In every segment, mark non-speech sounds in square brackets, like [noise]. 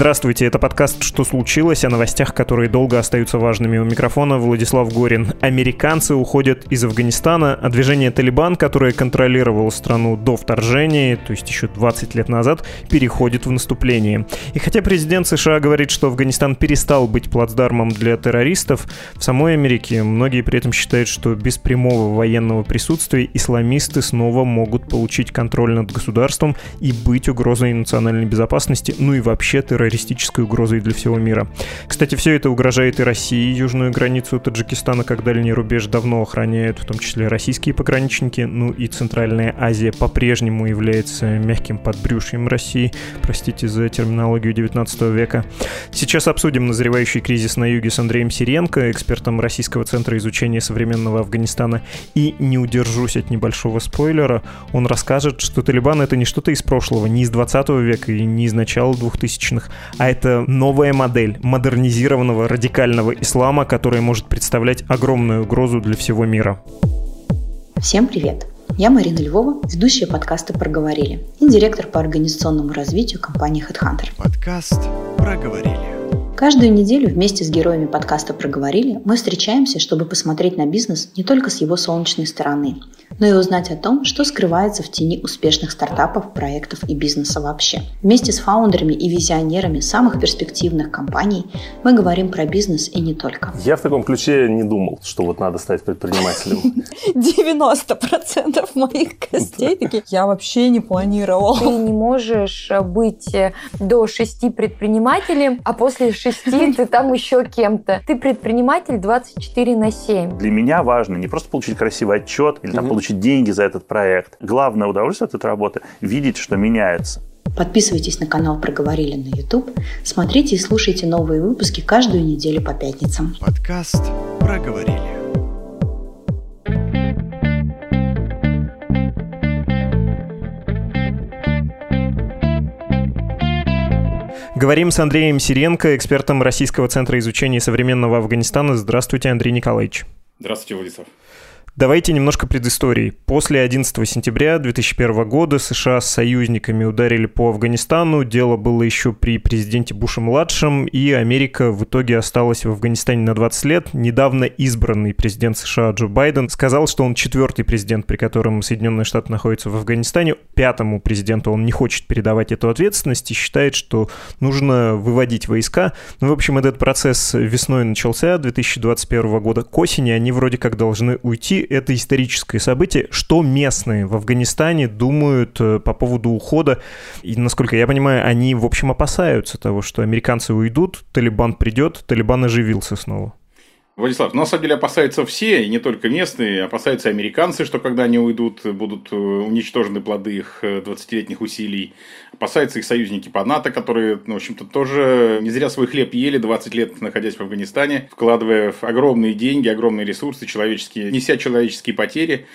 Здравствуйте, это подкаст «Что случилось?» о новостях, которые долго остаются важными. У микрофона Владислав Горин. Американцы уходят из Афганистана, а движение «Талибан», которое контролировало страну до вторжения, то есть еще 20 лет назад, переходит в наступление. И хотя президент США говорит, что Афганистан перестал быть плацдармом для террористов, в самой Америке многие при этом считают, что без прямого военного присутствия исламисты снова могут получить контроль над государством и быть угрозой национальной безопасности, ну и вообще террористам террористической угрозой для всего мира. Кстати, все это угрожает и России. Южную границу Таджикистана как дальний рубеж давно охраняют, в том числе российские пограничники. Ну и Центральная Азия по-прежнему является мягким подбрюшьем России. Простите за терминологию 19 века. Сейчас обсудим назревающий кризис на юге с Андреем Сиренко, экспертом Российского центра изучения современного Афганистана. И не удержусь от небольшого спойлера. Он расскажет, что Талибан — это не что-то из прошлого, не из 20 века и не из начала 2000-х, а это новая модель модернизированного радикального ислама, которая может представлять огромную угрозу для всего мира. Всем привет! Я Марина Львова, ведущая подкаста «Проговорили» и директор по организационному развитию компании HeadHunter. Подкаст «Проговорили». Каждую неделю вместе с героями подкаста «Проговорили» мы встречаемся, чтобы посмотреть на бизнес не только с его солнечной стороны, но и узнать о том, что скрывается в тени успешных стартапов, проектов и бизнеса вообще. Вместе с фаундерами и визионерами самых перспективных компаний мы говорим про бизнес и не только. Я в таком ключе не думал, что вот надо стать предпринимателем. 90% моих гостей такие, я вообще не планировал. Ты не можешь быть э, до шести предпринимателем, а после шести шести, [laughs] ты там еще кем-то. Ты предприниматель 24 на 7. Для меня важно не просто получить красивый отчет или там, получить деньги за этот проект. Главное удовольствие от этой работы – видеть, что меняется. Подписывайтесь на канал «Проговорили» на YouTube. Смотрите и слушайте новые выпуски каждую неделю по пятницам. Подкаст «Проговорили». Говорим с Андреем Сиренко, экспертом Российского центра изучения современного Афганистана. Здравствуйте, Андрей Николаевич. Здравствуйте, Владислав. Давайте немножко предыстории. После 11 сентября 2001 года США с союзниками ударили по Афганистану. Дело было еще при президенте Буше-младшем, и Америка в итоге осталась в Афганистане на 20 лет. Недавно избранный президент США Джо Байден сказал, что он четвертый президент, при котором Соединенные Штаты находятся в Афганистане. Пятому президенту он не хочет передавать эту ответственность и считает, что нужно выводить войска. Ну, в общем, этот процесс весной начался 2021 года. К осени они вроде как должны уйти это историческое событие. Что местные в Афганистане думают э, по поводу ухода? И, насколько я понимаю, они, в общем, опасаются того, что американцы уйдут, Талибан придет, Талибан оживился снова. Владислав, на самом деле опасаются все, и не только местные, опасаются американцы, что когда они уйдут, будут э, уничтожены плоды их 20-летних э, усилий. Опасаются их союзники по НАТО, которые, ну, в общем-то, тоже не зря свой хлеб ели 20 лет, находясь в Афганистане, вкладывая в огромные деньги, огромные ресурсы человеческие, неся человеческие потери.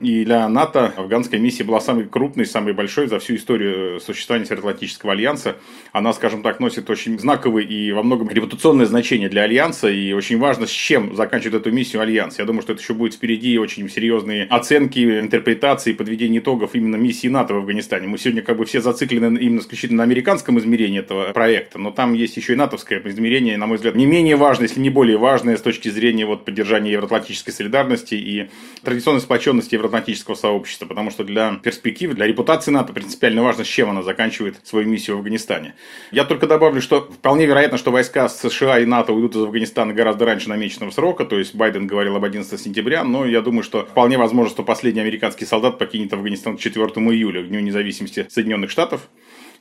И для НАТО афганская миссия была самой крупной, самой большой за всю историю существования Североатлантического альянса. Она, скажем так, носит очень знаковый и во многом репутационное значение для альянса. И очень важно, с чем заканчивает эту миссию альянс. Я думаю, что это еще будет впереди очень серьезные оценки, интерпретации, подведения итогов именно миссии НАТО в Афганистане. Мы сегодня как бы все зациклены именно исключительно на американском измерении этого проекта, но там есть еще и натовское измерение, на мой взгляд, не менее важное, если не более важное с точки зрения вот поддержания евроатлантической солидарности и традиционной сплоченности евроатлантического сообщества, потому что для перспективы, для репутации НАТО принципиально важно, с чем она заканчивает свою миссию в Афганистане. Я только добавлю, что вполне вероятно, что войска США и НАТО уйдут из Афганистана гораздо раньше намеченного срока, то есть Байден говорил об 11 сентября, но я думаю, что вполне возможно, что последний американский солдат покинет Афганистан к 4 июля, к Дню независимости Соединенных Штатов.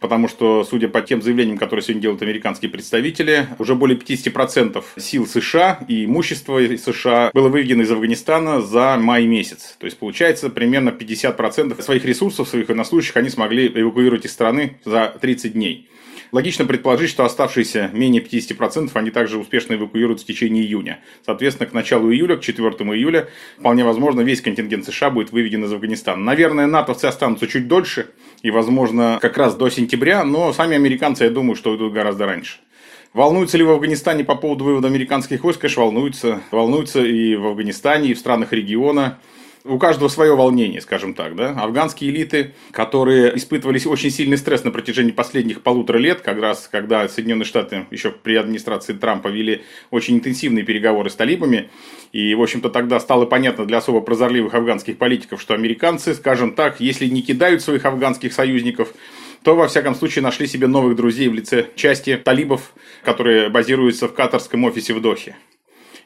Потому что, судя по тем заявлениям, которые сегодня делают американские представители, уже более 50% сил США и имущества США было выведено из Афганистана за май месяц. То есть, получается, примерно 50% своих ресурсов, своих военнослужащих они смогли эвакуировать из страны за 30 дней. Логично предположить, что оставшиеся менее 50% они также успешно эвакуируют в течение июня. Соответственно, к началу июля, к 4 июля, вполне возможно, весь контингент США будет выведен из Афганистана. Наверное, натовцы останутся чуть дольше, и, возможно, как раз до сентября, но сами американцы, я думаю, что идут гораздо раньше. Волнуются ли в Афганистане по поводу вывода американских войск? Конечно, волнуются. Волнуются и в Афганистане, и в странах региона у каждого свое волнение, скажем так, да. Афганские элиты, которые испытывали очень сильный стресс на протяжении последних полутора лет, как раз когда Соединенные Штаты еще при администрации Трампа вели очень интенсивные переговоры с талибами, и, в общем-то, тогда стало понятно для особо прозорливых афганских политиков, что американцы, скажем так, если не кидают своих афганских союзников, то, во всяком случае, нашли себе новых друзей в лице части талибов, которые базируются в катарском офисе в Дохе.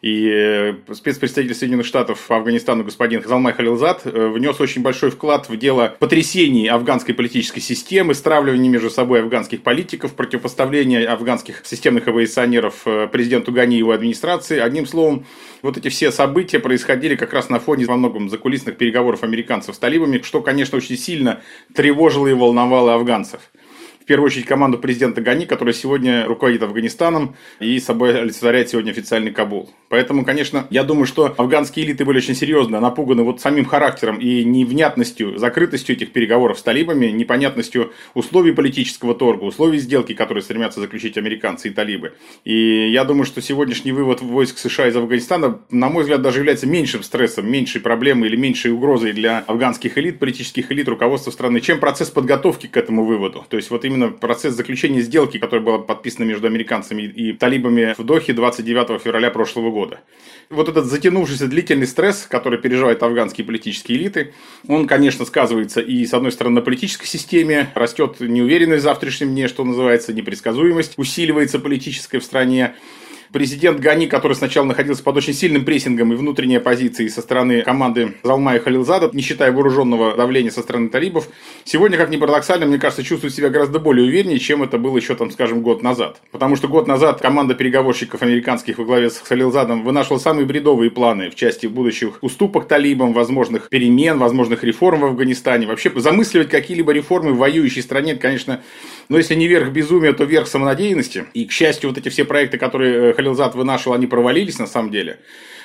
И э, спецпредставитель Соединенных Штатов по Афганистану господин Залмай Халилзад э, внес очень большой вклад в дело потрясений афганской политической системы, стравливания между собой афганских политиков, противопоставления афганских системных эволюционеров э, президенту Гани и его администрации. Одним словом, вот эти все события происходили как раз на фоне во многом закулисных переговоров американцев с талибами, что, конечно, очень сильно тревожило и волновало афганцев первую очередь команду президента Гани, которая сегодня руководит Афганистаном и собой олицетворяет сегодня официальный Кабул. Поэтому, конечно, я думаю, что афганские элиты были очень серьезно напуганы вот самим характером и невнятностью, закрытостью этих переговоров с талибами, непонятностью условий политического торга, условий сделки, которые стремятся заключить американцы и талибы. И я думаю, что сегодняшний вывод войск США из Афганистана, на мой взгляд, даже является меньшим стрессом, меньшей проблемой или меньшей угрозой для афганских элит, политических элит, руководства страны, чем процесс подготовки к этому выводу. То есть вот именно именно процесс заключения сделки, которая была подписана между американцами и талибами в Дохе 29 февраля прошлого года. Вот этот затянувшийся длительный стресс, который переживают афганские политические элиты, он, конечно, сказывается и, с одной стороны, на политической системе, растет неуверенность в завтрашнем дне, что называется, непредсказуемость, усиливается политическая в стране, Президент Гани, который сначала находился под очень сильным прессингом и внутренней оппозицией со стороны команды Залмая Халилзада, не считая вооруженного давления со стороны талибов, сегодня, как ни парадоксально, мне кажется, чувствует себя гораздо более увереннее, чем это было еще, там, скажем, год назад. Потому что год назад команда переговорщиков американских во главе с Халилзадом вынашивала самые бредовые планы в части будущих уступок талибам, возможных перемен, возможных реформ в Афганистане. Вообще замысливать какие-либо реформы в воюющей стране, это, конечно, но если не верх безумия, то верх самонадеянности. И, к счастью, вот эти все проекты, которые э, Халилзад вынашивал, они провалились на самом деле.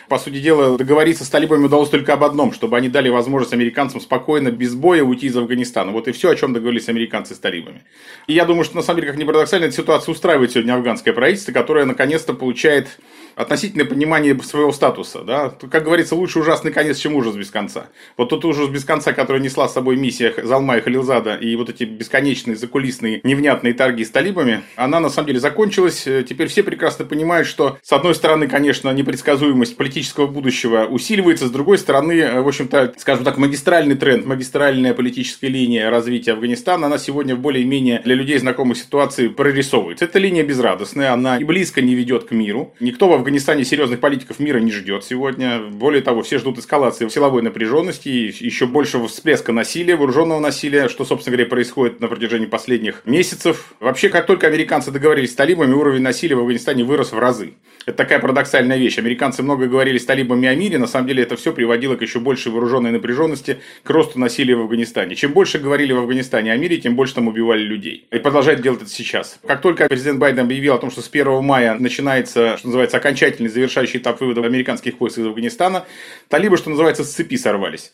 По сути дела, договориться с талибами удалось только об одном, чтобы они дали возможность американцам спокойно, без боя уйти из Афганистана. Вот и все, о чем договорились американцы с талибами. И я думаю, что на самом деле, как ни парадоксально, эта ситуация устраивает сегодня афганское правительство, которое наконец-то получает относительное понимание своего статуса. Да? Как говорится, лучше ужасный конец, чем ужас без конца. Вот тот ужас без конца, который несла с собой миссия Залма и Халилзада, и вот эти бесконечные закулисные невнятные торги с талибами, она на самом деле закончилась. Теперь все прекрасно понимают, что с одной стороны, конечно, непредсказуемость политического будущего усиливается, с другой стороны, в общем-то, скажем так, магистральный тренд, магистральная политическая линия развития Афганистана, она сегодня более-менее для людей, знакомых ситуации, прорисовывается. Эта линия безрадостная, она и близко не ведет к миру. Никто в Афганистане серьезных политиков мира не ждет сегодня. Более того, все ждут эскалации силовой напряженности, еще большего всплеска насилия, вооруженного насилия, что, собственно говоря, происходит на протяжении последних месяцев. Вообще, как только американцы договорились с талибами, уровень насилия в Афганистане вырос в разы. Это такая парадоксальная вещь. Американцы много говорили с талибами о мире, на самом деле это все приводило к еще большей вооруженной напряженности, к росту насилия в Афганистане. Чем больше говорили в Афганистане о мире, тем больше там убивали людей. И продолжает делать это сейчас. Как только президент Байден объявил о том, что с 1 мая начинается, что называется, окончательный завершающий этап вывода американских войск из Афганистана, талибы, что называется, с цепи сорвались.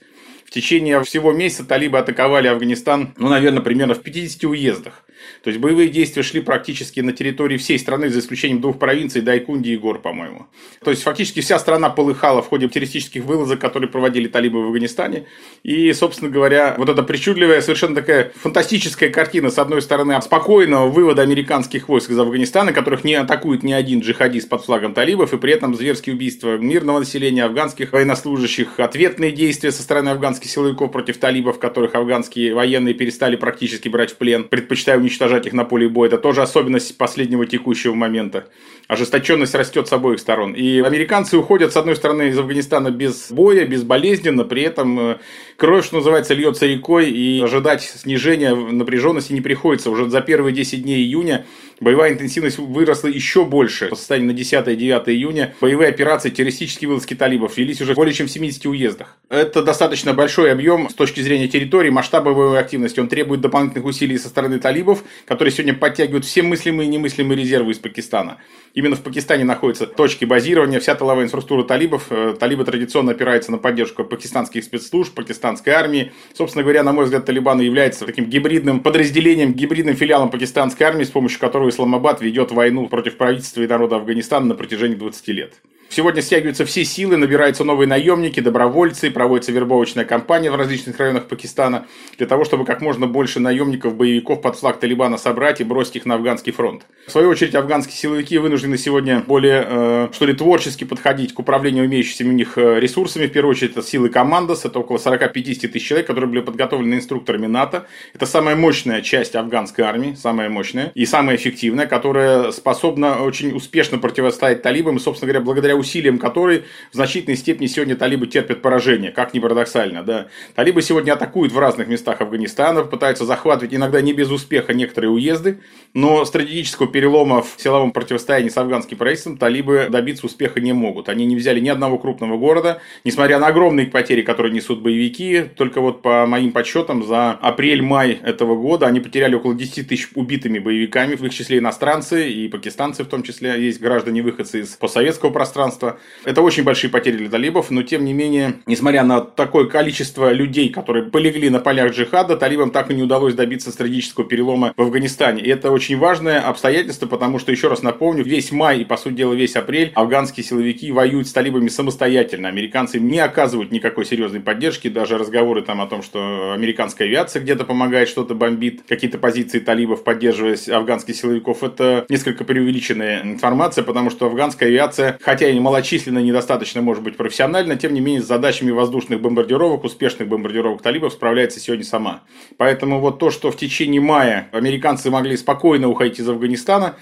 В течение всего месяца талибы атаковали Афганистан, ну, наверное, примерно в 50 уездах. То есть боевые действия шли практически на территории всей страны, за исключением двух провинций, Дайкунди и Гор, по-моему. То есть фактически вся страна полыхала в ходе террористических вылазок, которые проводили талибы в Афганистане. И, собственно говоря, вот эта причудливая, совершенно такая фантастическая картина, с одной стороны, спокойного вывода американских войск из Афганистана, которых не атакует ни один джихадист под флагом талибов, и при этом зверские убийства мирного населения, афганских военнослужащих, ответные действия со стороны афганских силовиков против талибов, которых афганские военные перестали практически брать в плен, предпочитая уничтожать их на поле боя. Это тоже особенность последнего текущего момента. Ожесточенность растет с обоих сторон. И американцы уходят, с одной стороны, из Афганистана без боя, безболезненно, при этом э, кровь, что называется, льется рекой, и ожидать снижения напряженности не приходится. Уже за первые 10 дней июня боевая интенсивность выросла еще больше. По состоянию на 10-9 июня боевые операции, террористические вылазки талибов велись уже более чем в 70 уездах. Это достаточно большой объем с точки зрения территории, масштаба боевой активности. Он требует дополнительных усилий со стороны талибов, которые сегодня подтягивают все мыслимые и немыслимые резервы из Пакистана. Именно в Пакистане находятся точки базирования, вся тыловая инфраструктура талибов. Э, талибы традиционно опираются на поддержку пакистанских спецслужб, пакистанской армии. Собственно говоря, на мой взгляд, Талибаны являются таким гибридным подразделением, гибридным филиалом пакистанской армии, с помощью которого Исламабад ведет войну против правительства и народа Афганистана на протяжении 20 лет. Сегодня стягиваются все силы, набираются новые наемники, добровольцы, проводится вербовочная кампания в различных районах Пакистана для того, чтобы как можно больше наемников, боевиков под флаг Талибана собрать и бросить их на афганский фронт. В свою очередь, афганские силовики вынуждены сегодня более, э, что ли, творчески подходить к управлению имеющимися у них э, ресурсами. В первую очередь, это силы Командос, это около 40-50 тысяч человек, которые были подготовлены инструкторами НАТО. Это самая мощная часть афганской армии, самая мощная и самая эффективная, которая способна очень успешно противостоять талибам и, собственно говоря, благодаря усилиям которой в значительной степени сегодня талибы терпят поражение, как ни парадоксально. Да. Талибы сегодня атакуют в разных местах Афганистана, пытаются захватывать иногда не без успеха некоторые уезды, но стратегического перелома в силовом противостоянии с афганским правительством талибы добиться успеха не могут. Они не взяли ни одного крупного города, несмотря на огромные потери, которые несут боевики. Только вот по моим подсчетам за апрель-май этого года они потеряли около 10 тысяч убитыми боевиками, в их числе иностранцы и пакистанцы в том числе. Есть граждане-выходцы из постсоветского пространства пространства. Это очень большие потери для талибов, но тем не менее, несмотря на такое количество людей, которые полегли на полях джихада, талибам так и не удалось добиться стратегического перелома в Афганистане. И это очень важное обстоятельство, потому что, еще раз напомню, весь май и, по сути дела, весь апрель афганские силовики воюют с талибами самостоятельно. Американцы не оказывают никакой серьезной поддержки, даже разговоры там о том, что американская авиация где-то помогает, что-то бомбит, какие-то позиции талибов, поддерживая афганских силовиков, это несколько преувеличенная информация, потому что афганская авиация, хотя и крайне малочисленно, недостаточно, может быть, профессионально, тем не менее, с задачами воздушных бомбардировок, успешных бомбардировок талибов справляется сегодня сама. Поэтому вот то, что в течение мая американцы могли спокойно уходить из Афганистана,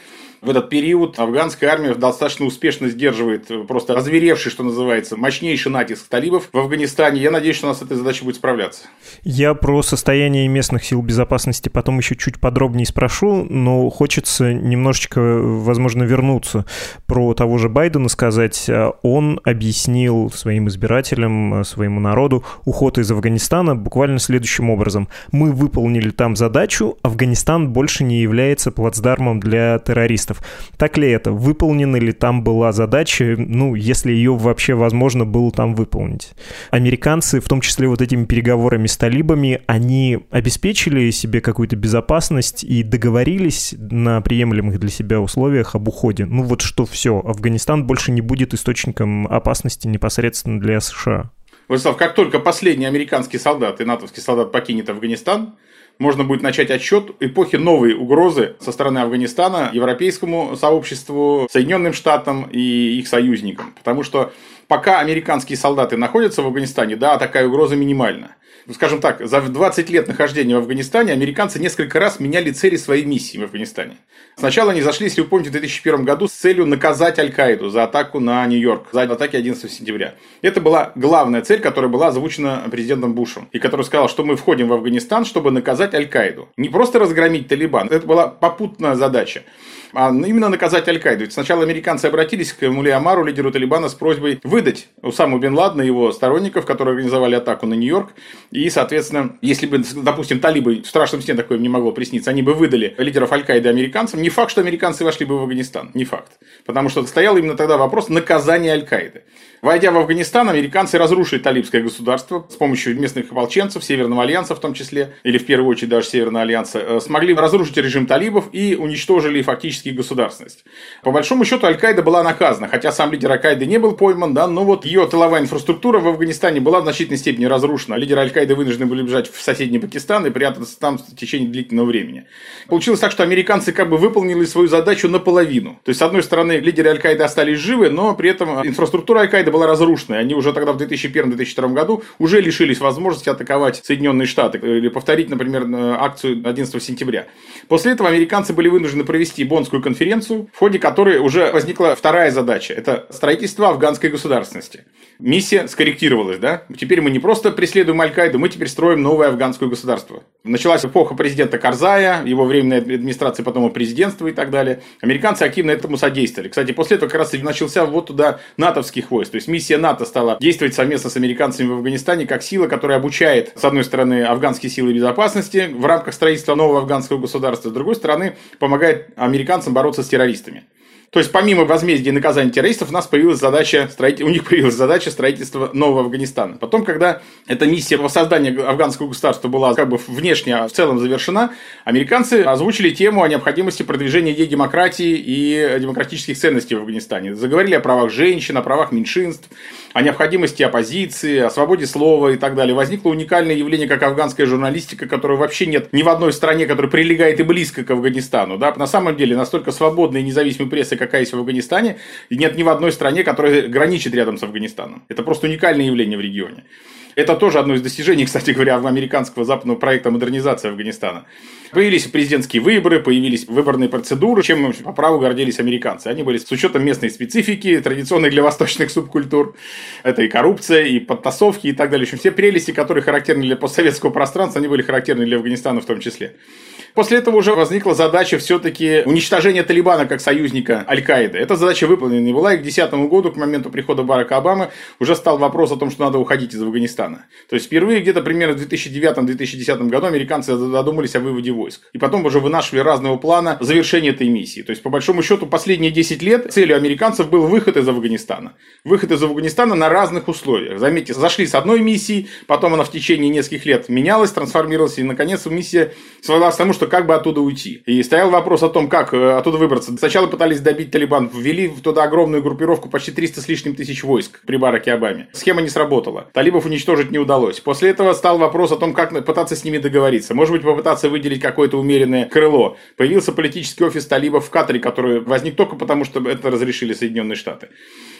в этот период афганская армия достаточно успешно сдерживает просто разверевший, что называется, мощнейший натиск талибов в Афганистане. Я надеюсь, что у нас с этой задачей будет справляться. Я про состояние местных сил безопасности потом еще чуть подробнее спрошу, но хочется немножечко, возможно, вернуться про того же Байдена сказать. Он объяснил своим избирателям, своему народу уход из Афганистана буквально следующим образом. Мы выполнили там задачу, Афганистан больше не является плацдармом для террористов журналистов. Так ли это? Выполнена ли там была задача, ну, если ее вообще возможно было там выполнить? Американцы, в том числе вот этими переговорами с талибами, они обеспечили себе какую-то безопасность и договорились на приемлемых для себя условиях об уходе. Ну вот что все, Афганистан больше не будет источником опасности непосредственно для США. Владислав, как только последний американский солдат и натовский солдат покинет Афганистан, можно будет начать отсчет эпохи новой угрозы со стороны Афганистана европейскому сообществу, Соединенным Штатам и их союзникам. Потому что пока американские солдаты находятся в Афганистане, да, такая угроза минимальна. Ну, скажем так, за 20 лет нахождения в Афганистане американцы несколько раз меняли цели своей миссии в Афганистане. Сначала они зашли, если вы помните, в 2001 году с целью наказать Аль-Каиду за атаку на Нью-Йорк, за атаки 11 сентября. Это была главная цель, которая была озвучена президентом Бушем, и который сказал, что мы входим в Афганистан, чтобы наказать Аль-Каиду. Не просто разгромить Талибан, это была попутная задача а именно наказать Аль-Каиду. Сначала американцы обратились к Мули Амару, лидеру Талибана, с просьбой выдать Усаму Бен Ладена и его сторонников, которые организовали атаку на Нью-Йорк. И, соответственно, если бы, допустим, талибы в страшном сне такое не могло присниться, они бы выдали лидеров Аль-Каиды американцам, не факт, что американцы вошли бы в Афганистан. Не факт. Потому что стоял именно тогда вопрос наказания Аль-Каиды. Войдя в Афганистан, американцы разрушили талибское государство с помощью местных ополченцев, Северного альянса в том числе, или в первую очередь даже Северного альянса, э, смогли разрушить режим талибов и уничтожили фактически государственность. По большому счету, Аль-Каида была наказана, хотя сам лидер Аль-Каиды не был пойман, да, но вот ее тыловая инфраструктура в Афганистане была в значительной степени разрушена. Лидеры Аль-Каиды вынуждены были бежать в соседний Пакистан и прятаться там в течение длительного времени. Получилось так, что американцы как бы выполнили свою задачу наполовину. То есть, с одной стороны, лидеры Аль-Каиды остались живы, но при этом инфраструктура Аль-Каиды была разрушена. Они уже тогда в 2001-2002 году уже лишились возможности атаковать Соединенные Штаты или повторить, например, акцию 11 сентября. После этого американцы были вынуждены провести Боннскую конференцию, в ходе которой уже возникла вторая задача. Это строительство афганской государственности. Миссия скорректировалась, да? Теперь мы не просто преследуем Аль-Каиду, мы теперь строим новое афганское государство. Началась эпоха президента Карзая, его временной администрации, потом президентства и так далее. Американцы активно этому содействовали. Кстати, после этого как раз и начался вот туда натовских войск. То есть миссия НАТО стала действовать совместно с американцами в Афганистане как сила, которая обучает, с одной стороны, афганские силы безопасности в рамках строительства нового афганского государства, с другой стороны, помогает американцам бороться с террористами. То есть, помимо возмездия и наказания террористов, у нас появилась задача, у них появилась задача строительства нового Афганистана. Потом, когда эта миссия воссоздания афганского государства была как бы внешне а в целом завершена, американцы озвучили тему о необходимости продвижения идей демократии и демократических ценностей в Афганистане. Заговорили о правах женщин, о правах меньшинств, о необходимости оппозиции, о свободе слова и так далее. Возникло уникальное явление, как афганская журналистика, которой вообще нет ни в одной стране, которая прилегает и близко к Афганистану. Да? На самом деле, настолько свободной и независимой прессы, ситуация, какая есть в Афганистане, нет ни в одной стране, которая граничит рядом с Афганистаном. Это просто уникальное явление в регионе. Это тоже одно из достижений, кстати говоря, американского западного проекта модернизации Афганистана. Появились президентские выборы, появились выборные процедуры, чем по праву гордились американцы. Они были с учетом местной специфики, традиционной для восточных субкультур. Это и коррупция, и подтасовки, и так далее. В общем, все прелести, которые характерны для постсоветского пространства, они были характерны для Афганистана в том числе. После этого уже возникла задача все-таки уничтожения Талибана как союзника Аль-Каиды. Эта задача выполнена не была, и к 2010 году, к моменту прихода Барака Обамы, уже стал вопрос о том, что надо уходить из Афганистана. То есть, впервые где-то примерно в 2009-2010 году американцы задумались о выводе войск. И потом уже вынашивали разного плана завершения этой миссии. То есть, по большому счету, последние 10 лет целью американцев был выход из Афганистана. Выход из Афганистана на разных условиях. Заметьте, зашли с одной миссии, потом она в течение нескольких лет менялась, трансформировалась, и, наконец, миссия свелась к тому, что как бы оттуда уйти. И стоял вопрос о том, как э, оттуда выбраться. Сначала пытались добить Талибан, ввели туда огромную группировку, почти 300 с лишним тысяч войск при Бараке Обаме. Схема не сработала. Талибов уничтожить не удалось. После этого стал вопрос о том, как пытаться с ними договориться. Может быть, попытаться выделить какое-то умеренное крыло. Появился политический офис талибов в Катаре, который возник только потому, что это разрешили Соединенные Штаты.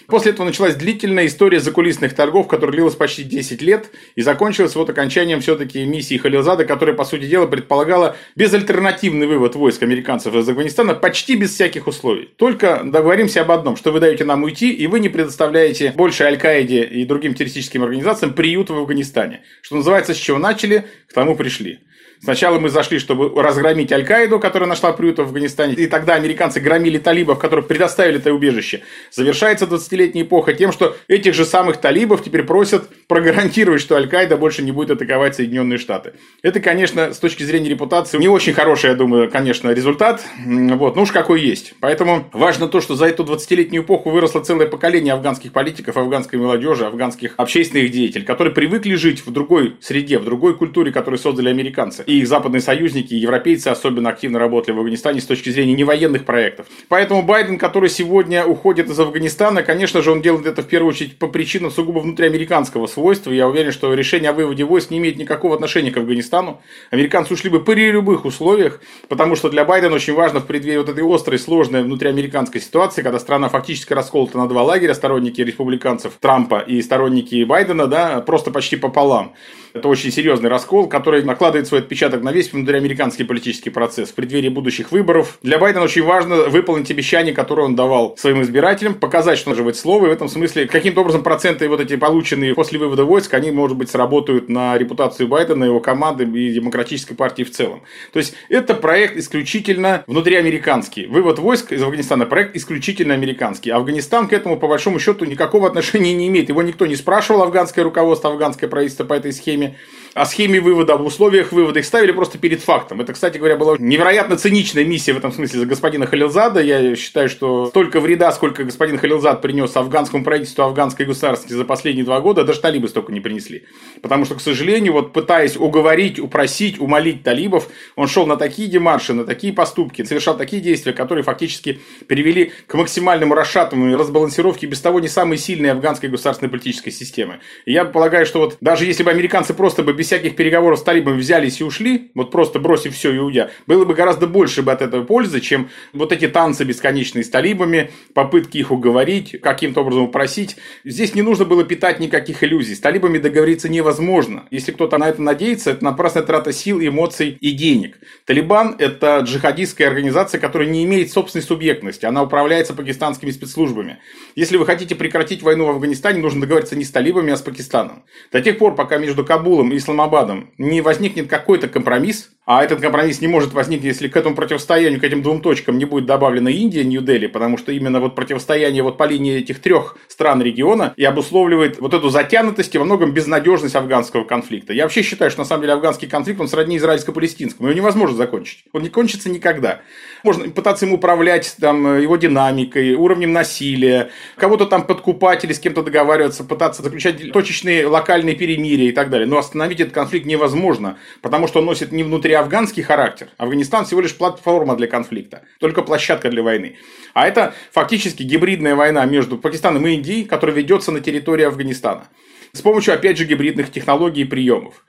После этого началась длительная история закулисных торгов, которая длилась почти 10 лет и закончилась вот окончанием все-таки миссии Халилзада, которая, по сути дела, предполагала безальтернативный вывод войск американцев из Афганистана почти без всяких условий. Только договоримся об одном, что вы даете нам уйти, и вы не предоставляете больше Аль-Каиде и другим террористическим организациям приют в Афганистане. Что называется, с чего начали, к тому пришли. Сначала мы зашли, чтобы разгромить Аль-Каиду, которая нашла приют в Афганистане, и тогда американцы громили талибов, которые предоставили это убежище. Завершается 20-летняя эпоха тем, что этих же самых талибов теперь просят прогарантировать, что Аль-Каида больше не будет атаковать Соединенные Штаты. Это, конечно, с точки зрения репутации, не очень хороший, я думаю, конечно, результат. Вот, ну уж какой есть. Поэтому важно то, что за эту 20-летнюю эпоху выросло целое поколение афганских политиков, афганской молодежи, афганских общественных деятелей, которые привыкли жить в другой среде, в другой культуре, которую создали американцы и их западные союзники, и европейцы особенно активно работали в Афганистане с точки зрения невоенных проектов. Поэтому Байден, который сегодня уходит из Афганистана, конечно же, он делает это в первую очередь по причинам сугубо внутриамериканского свойства. Я уверен, что решение о выводе войск не имеет никакого отношения к Афганистану. Американцы ушли бы при любых условиях, потому что для Байдена очень важно в преддверии вот этой острой, сложной внутриамериканской ситуации, когда страна фактически расколота на два лагеря, сторонники республиканцев Трампа и сторонники Байдена, да, просто почти пополам. Это очень серьезный раскол, который накладывает свой отпечаток на весь внутриамериканский политический процесс в преддверии будущих выборов. Для Байдена очень важно выполнить обещания, которые он давал своим избирателям, показать, что он живет слово, и в этом смысле каким-то образом проценты вот эти полученные после вывода войск, они, может быть, сработают на репутацию Байдена, его команды и демократической партии в целом. То есть, это проект исключительно внутриамериканский. Вывод войск из Афганистана проект исключительно американский. Афганистан к этому, по большому счету, никакого отношения не имеет. Его никто не спрашивал, афганское руководство, афганское правительство по этой схеме о схеме вывода, об условиях вывода. Их ставили просто перед фактом. Это, кстати говоря, была невероятно циничная миссия в этом смысле за господина Халилзада. Я считаю, что столько вреда, сколько господин Халилзад принес афганскому правительству, афганской государственности за последние два года, даже талибы столько не принесли. Потому что, к сожалению, вот пытаясь уговорить, упросить, умолить талибов, он шел на такие демарши, на такие поступки, совершал такие действия, которые фактически привели к максимальному расшатыванию и разбалансировке без того не самой сильной афганской государственной политической системы. И я полагаю, что вот даже если бы американцы просто бы без всяких переговоров с талибами взялись и ушли, вот просто бросив все и уйдя, было бы гораздо больше бы от этого пользы, чем вот эти танцы бесконечные с талибами, попытки их уговорить, каким-то образом упросить. Здесь не нужно было питать никаких иллюзий. С талибами договориться невозможно. Если кто-то на это надеется, это напрасная трата сил, эмоций и денег. Талибан – это джихадистская организация, которая не имеет собственной субъектности. Она управляется пакистанскими спецслужбами. Если вы хотите прекратить войну в Афганистане, нужно договориться не с талибами, а с Пакистаном. До тех пор, пока между Кабулом и Исламабадом не возникнет какой-то компромисс, а этот компромисс не может возникнуть, если к этому противостоянию, к этим двум точкам не будет добавлена Индия, Нью-Дели, потому что именно вот противостояние вот по линии этих трех стран региона и обусловливает вот эту затянутость и во многом безнадежность афганского конфликта. Я вообще считаю, что на самом деле афганский конфликт, он сродни израильско-палестинскому. Его невозможно закончить. Он не кончится никогда. Можно пытаться им управлять там, его динамикой, уровнем насилия, кого-то там подкупать или с кем-то договариваться, пытаться заключать точечные локальные перемирия и так далее. Но остановить этот конфликт невозможно, потому что он носит не внутри афганский характер. Афганистан всего лишь платформа для конфликта, только площадка для войны. А это фактически гибридная война между Пакистаном и Индией, которая ведется на территории Афганистана. С помощью, опять же, гибридных технологий и приемов.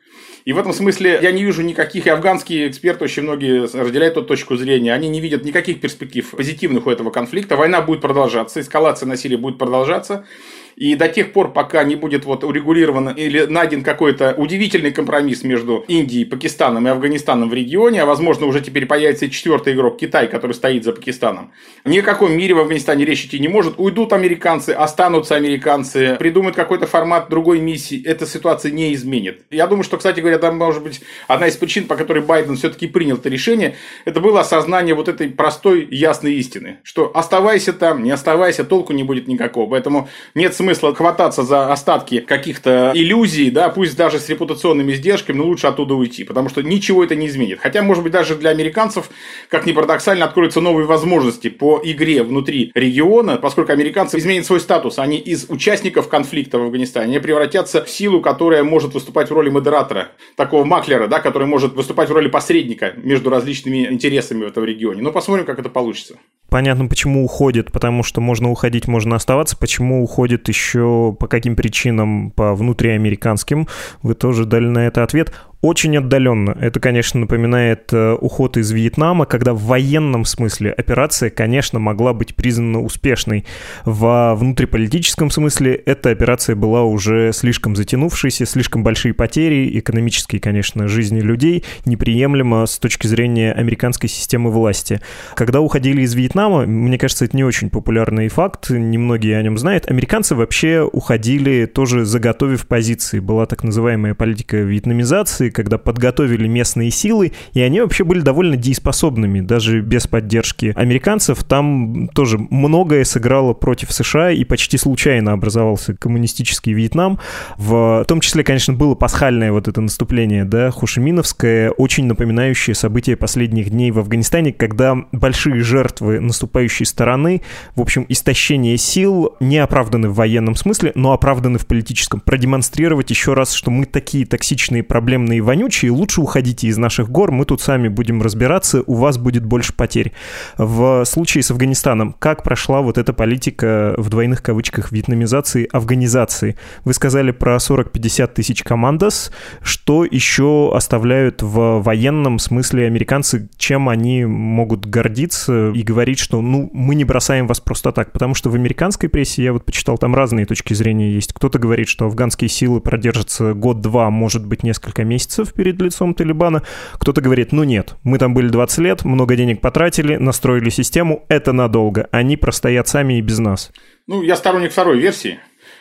И в этом смысле я не вижу никаких, и афганские эксперты очень многие разделяют эту точку зрения, они не видят никаких перспектив позитивных у этого конфликта. Война будет продолжаться, эскалация насилия будет продолжаться. И до тех пор, пока не будет вот урегулирован или найден какой-то удивительный компромисс между Индией, Пакистаном и Афганистаном в регионе, а возможно уже теперь появится четвертый игрок Китай, который стоит за Пакистаном, ни о каком мире в Афганистане речь идти не может. Уйдут американцы, останутся американцы, придумают какой-то формат другой миссии, эта ситуация не изменит. Я думаю, что, кстати говоря, там может быть одна из причин, по которой Байден все-таки принял это решение, это было осознание вот этой простой, ясной истины, что оставайся там, не оставайся, толку не будет никакого. Поэтому нет смысла смысла хвататься за остатки каких-то иллюзий, да, пусть даже с репутационными издержками, но лучше оттуда уйти, потому что ничего это не изменит. Хотя, может быть, даже для американцев, как ни парадоксально, откроются новые возможности по игре внутри региона, поскольку американцы изменят свой статус. Они из участников конфликта в Афганистане они превратятся в силу, которая может выступать в роли модератора, такого маклера, да, который может выступать в роли посредника между различными интересами в этом регионе. Но посмотрим, как это получится. Понятно, почему уходит, потому что можно уходить, можно оставаться. Почему уходит еще по каким причинам, по внутриамериканским, вы тоже дали на это ответ очень отдаленно. Это, конечно, напоминает э, уход из Вьетнама, когда в военном смысле операция, конечно, могла быть признана успешной. Во внутриполитическом смысле эта операция была уже слишком затянувшейся, слишком большие потери, экономические, конечно, жизни людей, неприемлемо с точки зрения американской системы власти. Когда уходили из Вьетнама, мне кажется, это не очень популярный факт, немногие о нем знают, американцы вообще уходили тоже заготовив позиции. Была так называемая политика вьетнамизации, когда подготовили местные силы, и они вообще были довольно дееспособными, даже без поддержки американцев. Там тоже многое сыграло против США, и почти случайно образовался коммунистический Вьетнам. В том числе, конечно, было пасхальное вот это наступление, да, Хушиминовское, очень напоминающее события последних дней в Афганистане, когда большие жертвы наступающей стороны, в общем, истощение сил не оправданы в военном смысле, но оправданы в политическом. Продемонстрировать еще раз, что мы такие токсичные, проблемные вонючие, лучше уходите из наших гор, мы тут сами будем разбираться, у вас будет больше потерь. В случае с Афганистаном, как прошла вот эта политика в двойных кавычках вьетнамизации, афганизации? Вы сказали про 40-50 тысяч командос, что еще оставляют в военном смысле американцы, чем они могут гордиться и говорить, что ну мы не бросаем вас просто так, потому что в американской прессе я вот почитал, там разные точки зрения есть. Кто-то говорит, что афганские силы продержатся год-два, может быть, несколько месяцев, месяцев перед лицом Талибана. Кто-то говорит, ну нет, мы там были 20 лет, много денег потратили, настроили систему, это надолго. Они простоят сами и без нас. Ну, я сторонник второй версии.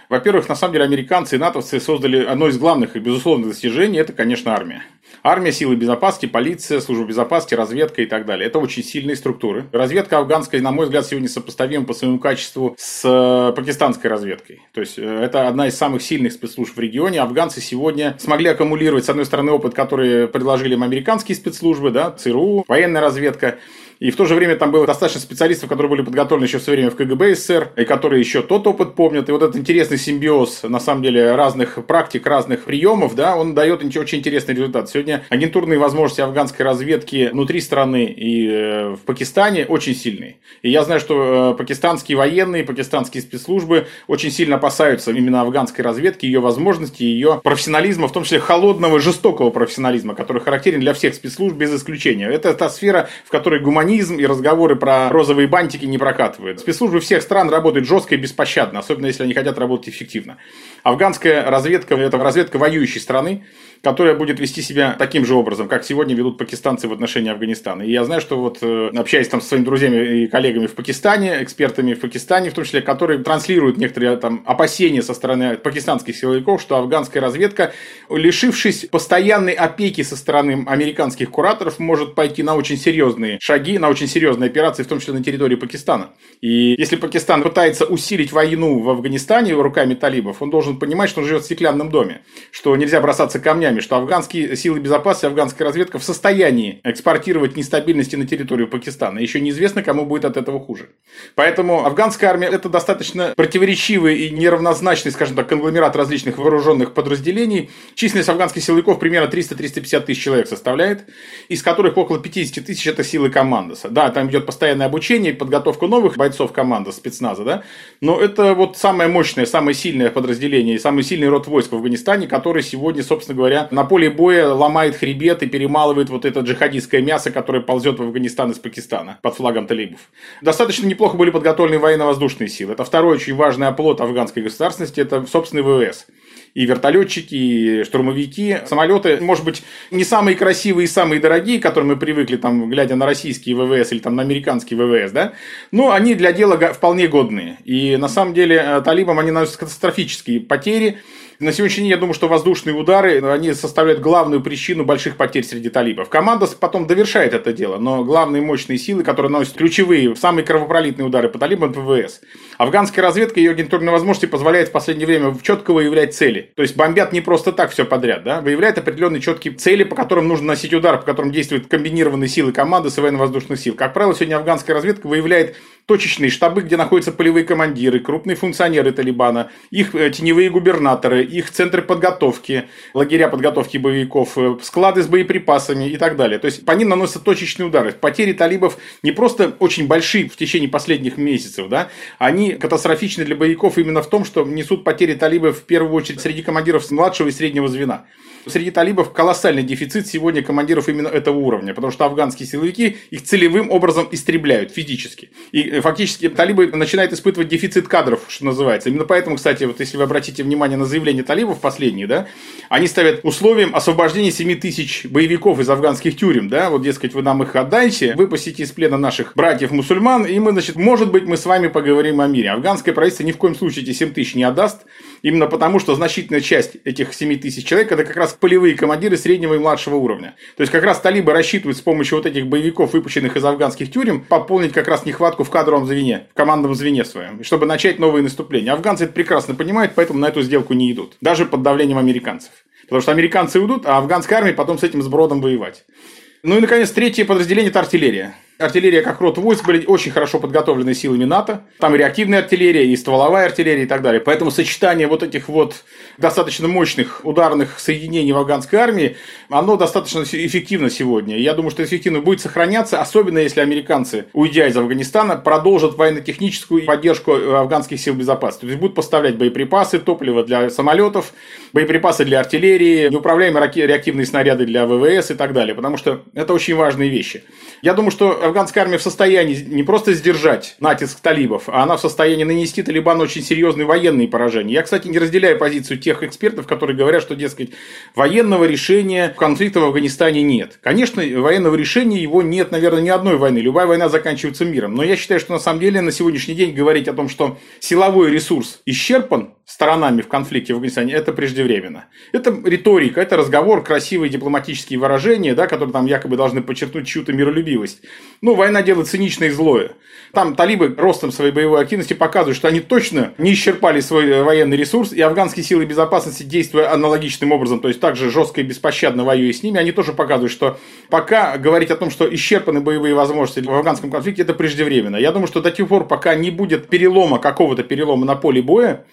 Во-первых, на самом деле американцы и натовцы создали одно из главных и безусловных достижений, это, конечно, армия. Армия, силы безопасности, полиция, служба безопасности, разведка и так далее. Это очень сильные структуры. Разведка афганская, на мой взгляд, сегодня сопоставима по своему качеству с э, пакистанской разведкой. То есть, э, это одна из самых сильных спецслужб в регионе. Афганцы сегодня смогли аккумулировать, с одной стороны, опыт, который предложили им американские спецслужбы, да, ЦРУ, военная разведка, и в то же время там было достаточно специалистов, которые были подготовлены еще в свое время в КГБ СССР, и которые еще тот опыт помнят. И вот этот интересный симбиоз, на самом деле, разных практик, разных приемов, да, он дает очень интересный результат. Сегодня агентурные возможности афганской разведки внутри страны и э, в Пакистане очень сильные. И я знаю, что э, пакистанские военные, пакистанские спецслужбы очень сильно опасаются именно афганской разведки, ее возможностей, ее профессионализма, в том числе холодного, жестокого профессионализма, который характерен для всех спецслужб без исключения. Это та сфера, в которой гуманизм и разговоры про розовые бантики не прокатывают. Спецслужбы всех стран работают жестко и беспощадно, особенно если они хотят работать эффективно. Афганская разведка – это разведка воюющей страны, которая будет вести себя таким же образом, как сегодня ведут пакистанцы в отношении Афганистана. И я знаю, что вот э, общаясь там со своими друзьями и коллегами в Пакистане, экспертами в Пакистане, в том числе, которые транслируют некоторые там опасения со стороны пакистанских силовиков, что афганская разведка, лишившись постоянной опеки со стороны американских кураторов, может пойти на очень серьезные шаги, на очень серьезные операции, в том числе на территории Пакистана. И если Пакистан пытается усилить войну в Афганистане руками талибов, он должен понимать, что он живет в стеклянном доме, что нельзя бросаться камнями, что афганские силы безопасности, афганская разведка в состоянии экспортировать нестабильности на территорию Пакистана. Еще неизвестно, кому будет от этого хуже. Поэтому афганская армия – это достаточно противоречивый и неравнозначный, скажем так, конгломерат различных вооруженных подразделений. Численность афганских силовиков примерно 300-350 тысяч человек составляет, из которых около 50 тысяч – это силы командоса. Да, там идет постоянное обучение, подготовка новых бойцов команды спецназа, да, но это вот самое мощное, самое сильное подразделение, самый сильный род войск в Афганистане, который сегодня, собственно говоря, на поле боя ломает хребет и перемалывает вот это джихадистское мясо, которое ползет в Афганистан из Пакистана под флагом талибов. Достаточно неплохо были подготовлены военно-воздушные силы. Это второй очень важный оплот афганской государственности, это собственный ВВС и вертолетчики, и штурмовики. Самолеты, может быть, не самые красивые и самые дорогие, к которым мы привыкли, там, глядя на российские ВВС или там, на американские ВВС, да, но они для дела вполне годные. И на самом деле э, талибам они наносят катастрофические потери. На сегодняшний день я думаю, что воздушные удары, они составляют главную причину больших потерь среди талибов. Команда потом довершает это дело, но главные мощные силы, которые наносят ключевые, самые кровопролитные удары по талибам, ВВС. Афганская разведка и ее агентурные возможности позволяет в последнее время четко выявлять цели. То есть бомбят не просто так все подряд, да, выявляют определенные четкие цели, по которым нужно носить удар, по которым действуют комбинированные силы команды с военно-воздушных сил. Как правило, сегодня афганская разведка выявляет точечные штабы, где находятся полевые командиры, крупные функционеры Талибана, их э, теневые губернаторы, их центры подготовки, лагеря подготовки боевиков, э, склады с боеприпасами и так далее. То есть по ним наносятся точечные удары. Потери талибов не просто очень большие в течение последних месяцев, да, они катастрофичны для боевиков именно в том, что несут потери талибов в первую очередь среди командиров младшего и среднего звена. Среди талибов колоссальный дефицит сегодня командиров именно этого уровня, потому что афганские силовики их целевым образом истребляют физически. И э, фактически талибы начинают испытывать дефицит кадров, что называется. Именно поэтому, кстати, вот если вы обратите внимание на заявление талибов последние, да, они ставят условием освобождения 7 тысяч боевиков из афганских тюрем, да, вот, дескать, вы нам их отдайте, выпустите из плена наших братьев-мусульман, и мы, значит, может быть, мы с вами поговорим о мире. Афганское правительство ни в коем случае эти 7 тысяч не отдаст, именно потому, что значительная часть этих 7 тысяч человек, это как раз полевые командиры среднего и младшего уровня. То есть, как раз талибы рассчитывают с помощью вот этих боевиков, выпущенных из афганских тюрем, пополнить как раз нехватку в кадровом звене, в командном звене своем, чтобы начать новые наступления. Афганцы это прекрасно понимают, поэтому на эту сделку не идут. Даже под давлением американцев. Потому что американцы уйдут, а афганская армия потом с этим сбродом воевать. Ну и, наконец, третье подразделение – это артиллерия. Артиллерия как род войск были очень хорошо подготовлены силами НАТО. Там и реактивная артиллерия, и стволовая артиллерия и так далее. Поэтому сочетание вот этих вот достаточно мощных ударных соединений в афганской армии, оно достаточно эффективно сегодня. Я думаю, что эффективно будет сохраняться, особенно если американцы, уйдя из Афганистана, продолжат военно-техническую поддержку афганских сил безопасности. То есть будут поставлять боеприпасы, топливо для самолетов, боеприпасы для артиллерии, неуправляемые реактивные снаряды для ВВС и так далее. Потому что это очень важные вещи. Я думаю, что афганская армия в состоянии не просто сдержать натиск талибов, а она в состоянии нанести Талибану очень серьезные военные поражения. Я, кстати, не разделяю позицию тех экспертов, которые говорят, что, дескать, военного решения конфликта в Афганистане нет. Конечно, военного решения его нет, наверное, ни одной войны. Любая война заканчивается миром. Но я считаю, что на самом деле на сегодняшний день говорить о том, что силовой ресурс исчерпан сторонами в конфликте в Афганистане, это преждевременно. Это риторика, это разговор, красивые дипломатические выражения, да, которые там якобы должны подчеркнуть чью-то миролюбивость. Ну, война дело циничное и злое. Там талибы ростом своей боевой активности показывают, что они точно не исчерпали свой военный ресурс, и афганские силы безопасности, действуя аналогичным образом, то есть также жестко и беспощадно воюя с ними, они тоже показывают, что пока говорить о том, что исчерпаны боевые возможности в афганском конфликте, это преждевременно. Я думаю, что до тех пор, пока не будет перелома, какого-то перелома на поле боя,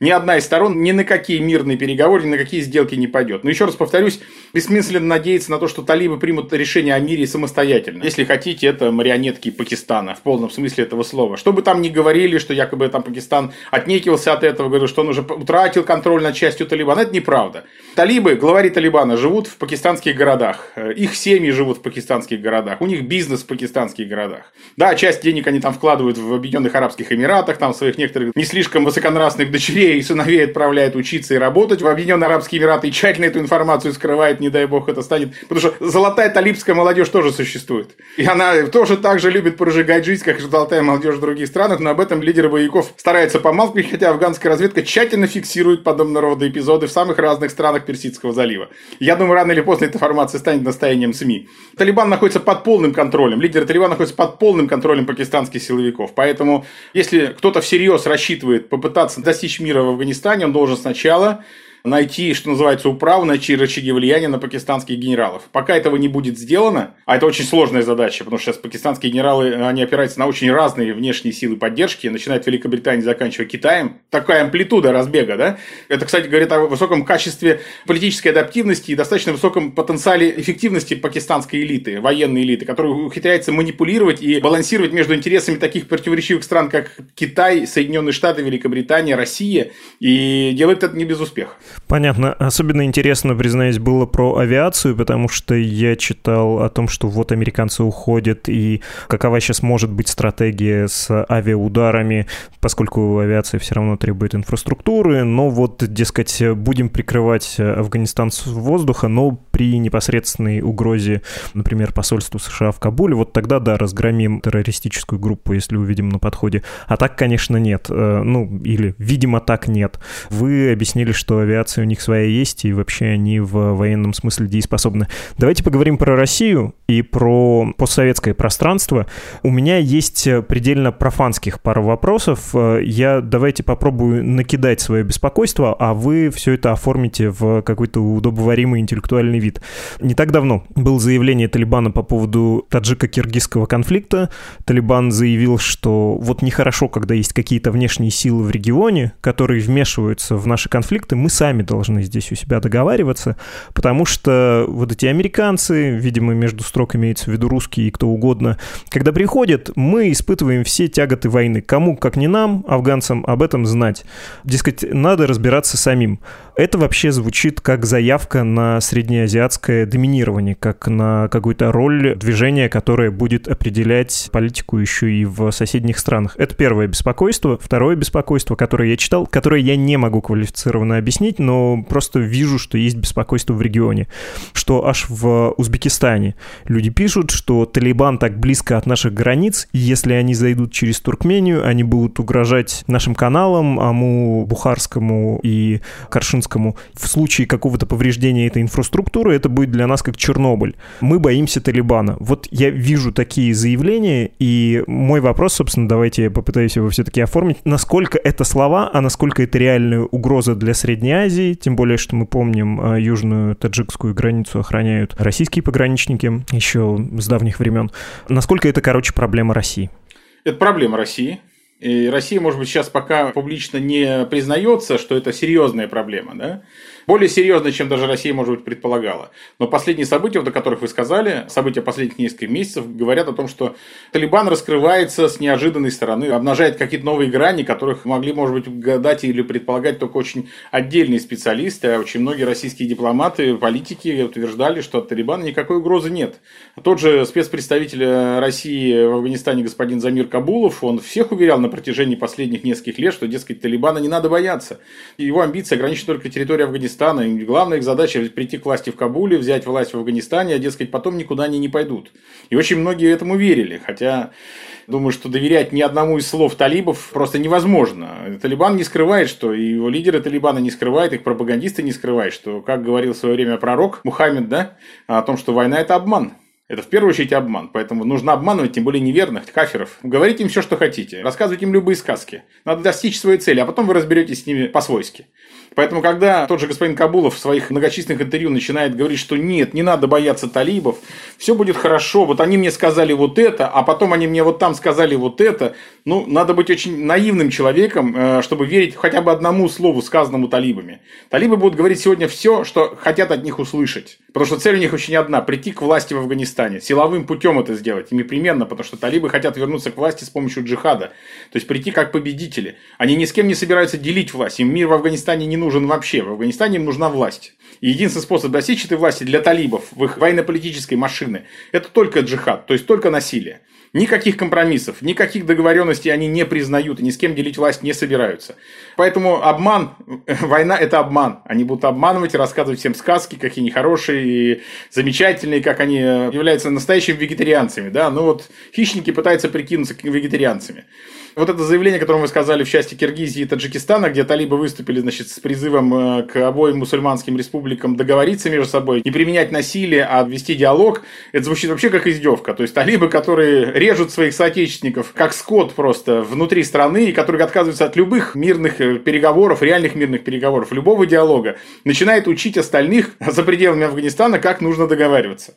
ни одна из сторон ни на какие мирные переговоры, ни на какие сделки не пойдет. Но еще раз повторюсь, бессмысленно надеяться на то, что талибы примут решение о мире самостоятельно. Если хотите, это марионетки Пакистана в полном смысле этого слова. Что бы там ни говорили, что якобы там Пакистан отнекивался от этого, говорил, что он уже утратил контроль над частью Талибана, это неправда. Талибы, главари Талибана, живут в пакистанских городах. Их семьи живут в пакистанских городах. У них бизнес в пакистанских городах. Да, часть денег они там вкладывают в Объединенных Арабских Эмиратах, там своих некоторых не слишком высоконравственных дочерей дочерей и сыновей отправляет учиться и работать в Объединенные Арабские Эмираты и тщательно эту информацию скрывает, не дай бог это станет. Потому что золотая талибская молодежь тоже существует. И она тоже так же любит прожигать жизнь, как и золотая молодежь в других странах, но об этом лидеры боевиков стараются помалкивать, хотя афганская разведка тщательно фиксирует подобного рода эпизоды в самых разных странах Персидского залива. Я думаю, рано или поздно эта информация станет настоянием СМИ. Талибан находится под полным контролем, лидеры Талибана находятся под полным контролем пакистанских силовиков. Поэтому, если кто-то всерьез рассчитывает попытаться достичь мира в Афганистане, он должен сначала найти, что называется, управу, найти рычаги влияния на пакистанских генералов. Пока этого не будет сделано, а это очень сложная задача, потому что сейчас пакистанские генералы, они опираются на очень разные внешние силы поддержки, начиная от Великобритании, заканчивая Китаем. Такая амплитуда разбега, да? Это, кстати, говорит о высоком качестве политической адаптивности и достаточно высоком потенциале эффективности пакистанской элиты, военной элиты, которая ухитряется манипулировать и балансировать между интересами таких противоречивых стран, как Китай, Соединенные Штаты, Великобритания, Россия, и делает это не без успеха. Понятно. Особенно интересно, признаюсь, было про авиацию, потому что я читал о том, что вот американцы уходят, и какова сейчас может быть стратегия с авиаударами, поскольку авиация все равно требует инфраструктуры, но вот, дескать, будем прикрывать Афганистан с воздуха, но при непосредственной угрозе, например, посольству США в Кабуле, вот тогда, да, разгромим террористическую группу, если увидим на подходе. А так, конечно, нет. Э, ну, или, видимо, так нет. Вы объяснили, что авиация авиация у них своя есть, и вообще они в военном смысле дееспособны. Давайте поговорим про Россию и про постсоветское пространство. У меня есть предельно профанских пару вопросов. Я давайте попробую накидать свое беспокойство, а вы все это оформите в какой-то удобоваримый интеллектуальный вид. Не так давно было заявление Талибана по поводу таджико-киргизского конфликта. Талибан заявил, что вот нехорошо, когда есть какие-то внешние силы в регионе, которые вмешиваются в наши конфликты, мы сами сами должны здесь у себя договариваться, потому что вот эти американцы, видимо, между строк имеется в виду русские и кто угодно, когда приходят, мы испытываем все тяготы войны. Кому, как не нам, афганцам, об этом знать. Дескать, надо разбираться самим. Это вообще звучит как заявка на среднеазиатское доминирование, как на какую-то роль движения, которое будет определять политику еще и в соседних странах. Это первое беспокойство. Второе беспокойство, которое я читал, которое я не могу квалифицированно объяснить, но просто вижу, что есть беспокойство в регионе. Что аж в Узбекистане люди пишут, что Талибан так близко от наших границ, и если они зайдут через Туркмению, они будут угрожать нашим каналам, Аму, Бухарскому и Каршинскому Зеленскому, в случае какого-то повреждения этой инфраструктуры, это будет для нас как Чернобыль. Мы боимся Талибана. Вот я вижу такие заявления, и мой вопрос, собственно, давайте я попытаюсь его все-таки оформить, насколько это слова, а насколько это реальная угроза для Средней Азии, тем более, что мы помним, а, южную таджикскую границу охраняют российские пограничники еще с давних времен. Насколько это, короче, проблема России? Это проблема России. И Россия, может быть, сейчас пока публично не признается, что это серьезная проблема, да? Более серьезно, чем даже Россия, может быть, предполагала. Но последние события, вот о которых вы сказали, события последних нескольких месяцев, говорят о том, что Талибан раскрывается с неожиданной стороны, обнажает какие-то новые грани, которых могли, может быть, гадать или предполагать только очень отдельные специалисты, а очень многие российские дипломаты, политики утверждали, что от Талибана никакой угрозы нет. Тот же спецпредставитель России в Афганистане господин Замир Кабулов, он всех уверял на протяжении последних нескольких лет, что, дескать, Талибана не надо бояться. Его амбиции ограничены только территорией Афганистана Афганистана. И главная их задача прийти к власти в Кабуле, взять власть в Афганистане, а, дескать, потом никуда они не пойдут. И очень многие этому верили, хотя Думаю, что доверять ни одному из слов талибов просто невозможно. Талибан не скрывает, что и его лидеры Талибана не скрывают, их пропагандисты не скрывают, что, как говорил в свое время пророк Мухаммед, да, о том, что война – это обман. Это в первую очередь обман. Поэтому нужно обманывать, тем более неверных, каферов. Говорите им все, что хотите. Рассказывайте им любые сказки. Надо достичь своей цели, а потом вы разберетесь с ними по-свойски. Поэтому, когда тот же господин Кабулов в своих многочисленных интервью начинает говорить, что нет, не надо бояться талибов, все будет хорошо, вот они мне сказали вот это, а потом они мне вот там сказали вот это, ну, надо быть очень наивным человеком, э, чтобы верить хотя бы одному слову, сказанному талибами. Талибы будут говорить сегодня все, что хотят от них услышать. Потому что цель у них очень одна – прийти к власти в Афганистане. Силовым путем это сделать. Непременно, потому что талибы хотят вернуться к власти с помощью джихада. То есть прийти как победители. Они ни с кем не собираются делить власть. Им мир в Афганистане не нужен вообще. В Афганистане им нужна власть. И единственный способ достичь этой власти для талибов в их военно-политической машины – это только джихад, то есть только насилие. Никаких компромиссов, никаких договоренностей они не признают и ни с кем делить власть не собираются. Поэтому обман, [laughs] война – это обман. Они будут обманывать и рассказывать всем сказки, какие они хорошие и замечательные, как они являются настоящими вегетарианцами. Да? Ну вот хищники пытаются прикинуться вегетарианцами. Вот это заявление, которое вы сказали в части Киргизии и Таджикистана, где талибы выступили значит, с призывом э, к обоим мусульманским республикам договориться между собой, не применять насилие, а вести диалог, это звучит вообще как издевка. То есть талибы, которые режут своих соотечественников как скот просто внутри страны, и которые отказываются от любых мирных э, переговоров, реальных мирных переговоров, любого диалога, начинают учить остальных за пределами Афганистана, как нужно договариваться.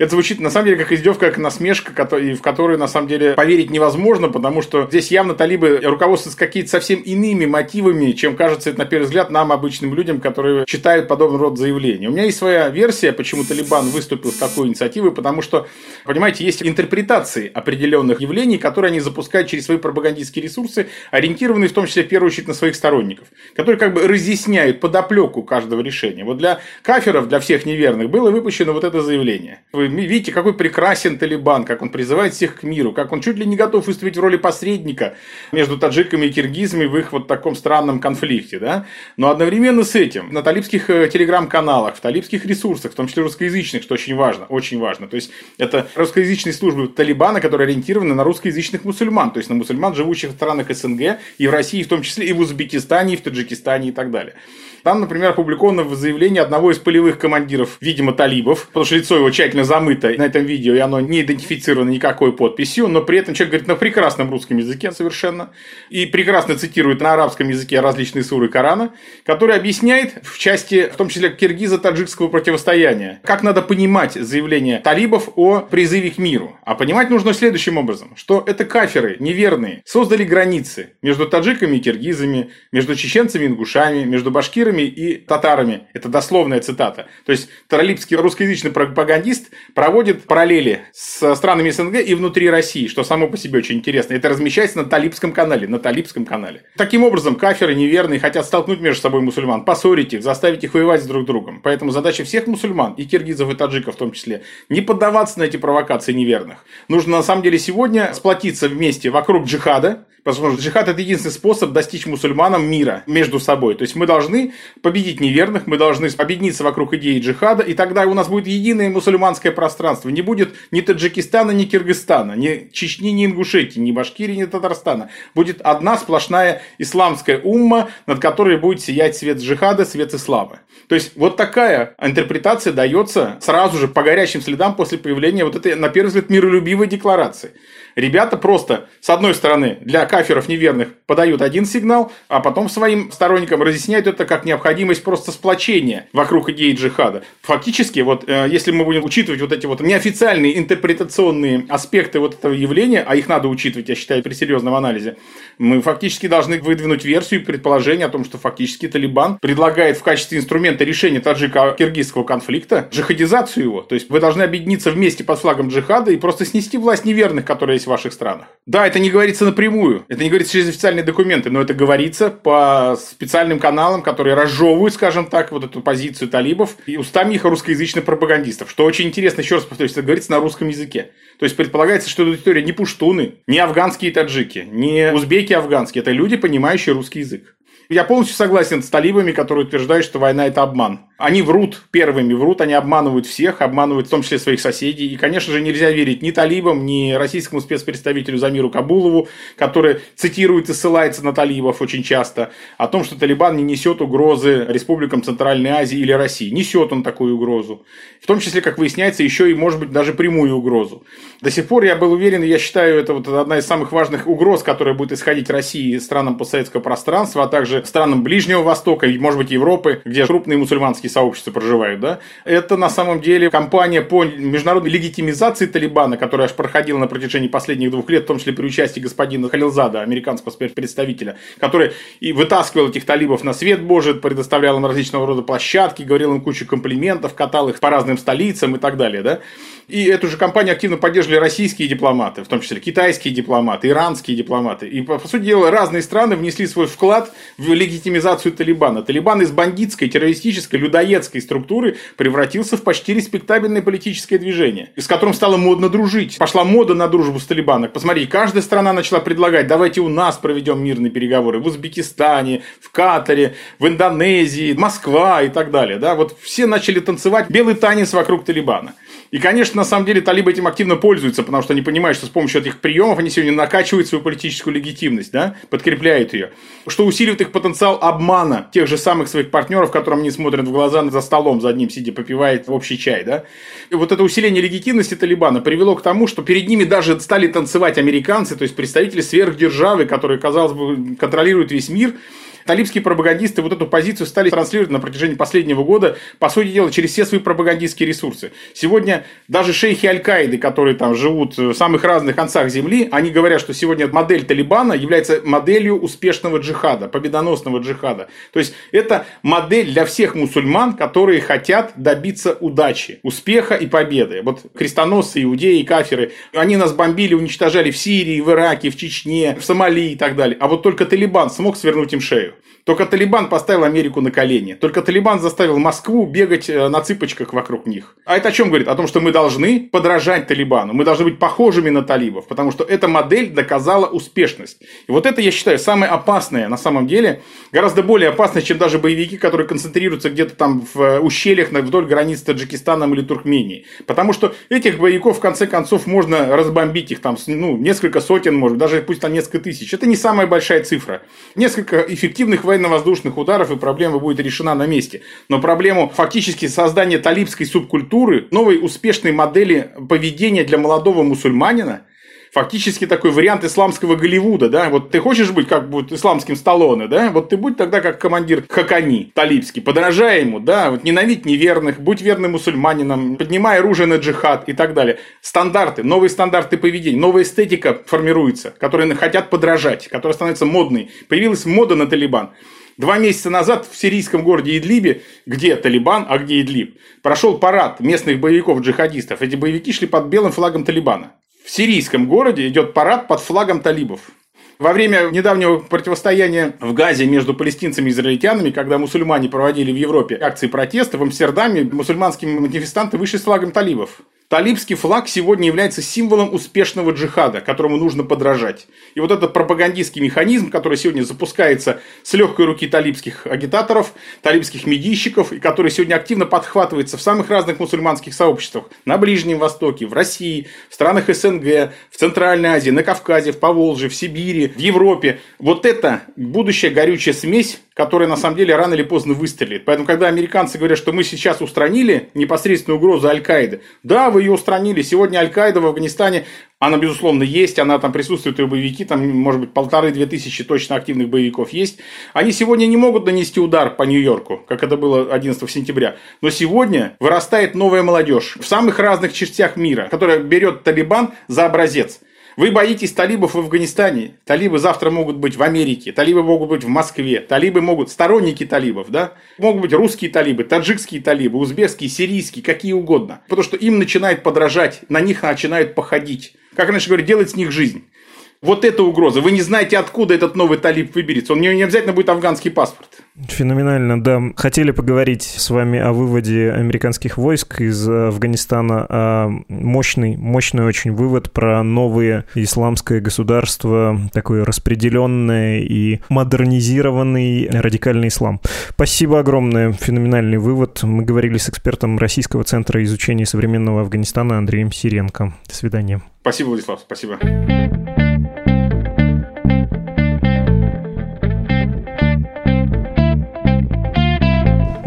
Это звучит на самом деле как издевка, как насмешка, в которую на самом деле поверить невозможно, потому что здесь явно талибы руководствуются какими-то совсем иными мотивами, чем кажется это на первый взгляд нам, обычным людям, которые читают подобный род заявления. У меня есть своя версия, почему Талибан выступил с такой инициативой, потому что, понимаете, есть интерпретации определенных явлений, которые они запускают через свои пропагандистские ресурсы, ориентированные в том числе в первую очередь на своих сторонников, которые как бы разъясняют подоплеку каждого решения. Вот для каферов, для всех неверных было выпущено вот это заявление. Вы видите, какой прекрасен Талибан, как он призывает всех к миру, как он чуть ли не готов выступить в роли посредника между таджиками и киргизами в их вот таком странном конфликте. Да? Но одновременно с этим на талибских э, телеграм-каналах, в талибских ресурсах, в том числе русскоязычных, что очень важно, очень важно. То есть, это русскоязычные службы Талибана, которые ориентированы на русскоязычных мусульман, то есть на мусульман, живущих в странах СНГ, и в России в том числе, и в Узбекистане, и в Таджикистане и так далее. Там, например, опубликовано заявление одного из полевых командиров, видимо, талибов, потому что лицо его тщательно замыто на этом видео, и оно не идентифицировано никакой подписью, но при этом человек говорит на прекрасном русском языке совершенно, и прекрасно цитирует на арабском языке различные суры Корана, который объясняет в части, в том числе киргизо-таджикского противостояния, как надо понимать заявление талибов о призыве к миру. А понимать нужно следующим образом, что это каферы неверные создали границы между таджиками и киргизами, между чеченцами и ингушами, между башкирами и татарами. Это дословная цитата. То есть Таралипский русскоязычный пропагандист проводит параллели с странами СНГ и внутри России, что само по себе очень интересно. Это размещается на Талибском канале. На Талибском канале. Таким образом, каферы неверные хотят столкнуть между собой мусульман, поссорить их, заставить их воевать с друг другом. Поэтому задача всех мусульман, и киргизов, и таджиков в том числе, не поддаваться на эти провокации неверных. Нужно на самом деле сегодня сплотиться вместе вокруг джихада, Потому что джихад – это единственный способ достичь мусульманам мира между собой. То есть мы должны победить неверных, мы должны объединиться вокруг идеи джихада, и тогда у нас будет единое мусульманское пространство. Не будет ни Таджикистана, ни Киргизстана, ни Чечни, ни Ингушетии, ни Башкирии, ни Татарстана. Будет одна сплошная исламская умма, над которой будет сиять свет джихада, свет ислама. То есть вот такая интерпретация дается сразу же по горячим следам после появления вот этой, на первый взгляд, миролюбивой декларации. Ребята просто, с одной стороны, для каферов неверных подают один сигнал, а потом своим сторонникам разъясняют это как необходимость просто сплочения вокруг идеи джихада. Фактически, вот э, если мы будем учитывать вот эти вот неофициальные интерпретационные аспекты вот этого явления, а их надо учитывать, я считаю, при серьезном анализе, мы фактически должны выдвинуть версию и предположение о том, что фактически Талибан предлагает в качестве инструмента решения таджико-киргизского конфликта джихадизацию его. То есть вы должны объединиться вместе под флагом джихада и просто снести власть неверных, которые есть в ваших странах. Да, это не говорится напрямую, это не говорится через официальные документы, но это говорится по специальным каналам, которые разжевывают, скажем так, вот эту позицию талибов и устами их русскоязычных пропагандистов. Что очень интересно, еще раз повторюсь, это говорится на русском языке. То есть предполагается, что аудитория не пуштуны, не афганские таджики, не узбеки афганские. Это люди, понимающие русский язык. Я полностью согласен с талибами, которые утверждают, что война – это обман. Они врут первыми, врут, они обманывают всех, обманывают в том числе своих соседей. И, конечно же, нельзя верить ни талибам, ни российскому спецпредставителю Замиру Кабулову, который цитирует и ссылается на талибов очень часто, о том, что Талибан не несет угрозы республикам Центральной Азии или России. Несет он такую угрозу. В том числе, как выясняется, еще и, может быть, даже прямую угрозу. До сих пор я был уверен, и я считаю, это вот одна из самых важных угроз, которая будет исходить России и странам постсоветского пространства, а также странам Ближнего Востока и, может быть, Европы, где крупные мусульманские сообщества проживают, да, это на самом деле кампания по международной легитимизации Талибана, которая аж проходила на протяжении последних двух лет, в том числе при участии господина Халилзада, американского спецпредставителя, который и вытаскивал этих талибов на свет Божий, предоставлял им различного рода площадки, говорил им кучу комплиментов, катал их по разным столицам и так далее, да. И эту же кампанию активно поддерживали российские дипломаты, в том числе китайские дипломаты, иранские дипломаты. И, по сути дела, разные страны внесли свой вклад в легитимизацию Талибана. Талибан из бандитской, террористической, людоедской структуры превратился в почти респектабельное политическое движение, с которым стало модно дружить. Пошла мода на дружбу с Талибаном. Посмотри, каждая страна начала предлагать, давайте у нас проведем мирные переговоры. В Узбекистане, в Катаре, в Индонезии, Москва и так далее. Да? Вот все начали танцевать белый танец вокруг Талибана. И, конечно, на самом деле талибы этим активно пользуются, потому что они понимают, что с помощью этих приемов они сегодня накачивают свою политическую легитимность, да, подкрепляют ее, что усиливает их потенциал обмана тех же самых своих партнеров, которым они смотрят в глаза за столом, за одним сидя, попивает общий чай, да. И вот это усиление легитимности Талибана привело к тому, что перед ними даже стали танцевать американцы, то есть представители сверхдержавы, которые, казалось бы, контролируют весь мир, талибские пропагандисты вот эту позицию стали транслировать на протяжении последнего года, по сути дела, через все свои пропагандистские ресурсы. Сегодня даже шейхи Аль-Каиды, которые там живут в самых разных концах земли, они говорят, что сегодня модель Талибана является моделью успешного джихада, победоносного джихада. То есть, это модель для всех мусульман, которые хотят добиться удачи, успеха и победы. Вот крестоносцы, иудеи, каферы, они нас бомбили, уничтожали в Сирии, в Ираке, в Чечне, в Сомали и так далее. А вот только Талибан смог свернуть им шею. Только Талибан поставил Америку на колени. Только Талибан заставил Москву бегать э, на цыпочках вокруг них. А это о чем говорит? О том, что мы должны подражать Талибану. Мы должны быть похожими на талибов. Потому что эта модель доказала успешность. И вот это, я считаю, самое опасное на самом деле. Гораздо более опасное, чем даже боевики, которые концентрируются где-то там в э, ущельях вдоль границ с Таджикистаном или Туркменией. Потому что этих боевиков, в конце концов, можно разбомбить их там, ну, несколько сотен, может, даже пусть там несколько тысяч. Это не самая большая цифра. Несколько эффективных военно-воздушных ударов, и проблема будет решена на месте. Но проблему фактически создания талибской субкультуры, новой успешной модели поведения для молодого мусульманина, фактически такой вариант исламского Голливуда, да, вот ты хочешь быть как будет исламским Сталлоне, да, вот ты будь тогда как командир Хакани талибский, подражай ему, да, вот ненавидь неверных, будь верным мусульманином, поднимай оружие на джихад и так далее. Стандарты, новые стандарты поведения, новая эстетика формируется, которые хотят подражать, которая становится модной. Появилась мода на Талибан. Два месяца назад в сирийском городе Идлибе, где Талибан, а где Идлиб, прошел парад местных боевиков-джихадистов. Эти боевики шли под белым флагом Талибана в сирийском городе идет парад под флагом талибов. Во время недавнего противостояния в Газе между палестинцами и израильтянами, когда мусульмане проводили в Европе акции протеста, в Амстердаме мусульманские манифестанты вышли с флагом талибов. Талибский флаг сегодня является символом успешного джихада, которому нужно подражать. И вот этот пропагандистский механизм, который сегодня запускается с легкой руки талибских агитаторов, талибских медийщиков, и который сегодня активно подхватывается в самых разных мусульманских сообществах на Ближнем Востоке, в России, в странах СНГ, в Центральной Азии, на Кавказе, в Поволжье, в Сибири, в Европе. Вот это будущая горючая смесь, которая на самом деле рано или поздно выстрелит. Поэтому, когда американцы говорят, что мы сейчас устранили непосредственную угрозу Аль-Каиды, да, вы ее устранили. Сегодня Аль-Каида в Афганистане, она, безусловно, есть, она там присутствует, и боевики, там, может быть, полторы-две тысячи точно активных боевиков есть. Они сегодня не могут нанести удар по Нью-Йорку, как это было 11 сентября. Но сегодня вырастает новая молодежь в самых разных частях мира, которая берет Талибан за образец. Вы боитесь талибов в Афганистане. Талибы завтра могут быть в Америке. Талибы могут быть в Москве. Талибы могут... Сторонники талибов, да? Могут быть русские талибы, таджикские талибы, узбекские, сирийские, какие угодно. Потому что им начинает подражать, на них начинает походить. Как раньше говорят, делать с них жизнь. Вот это угроза. Вы не знаете, откуда этот новый талиб выберется. Он не, не обязательно будет афганский паспорт. Феноменально, да. Хотели поговорить с вами о выводе американских войск из Афганистана. А мощный, мощный очень вывод про новое исламское государство, такое распределенное и модернизированный радикальный ислам. Спасибо огромное. Феноменальный вывод. Мы говорили с экспертом Российского центра изучения современного Афганистана Андреем Сиренко. До свидания. Спасибо, Владислав. Спасибо.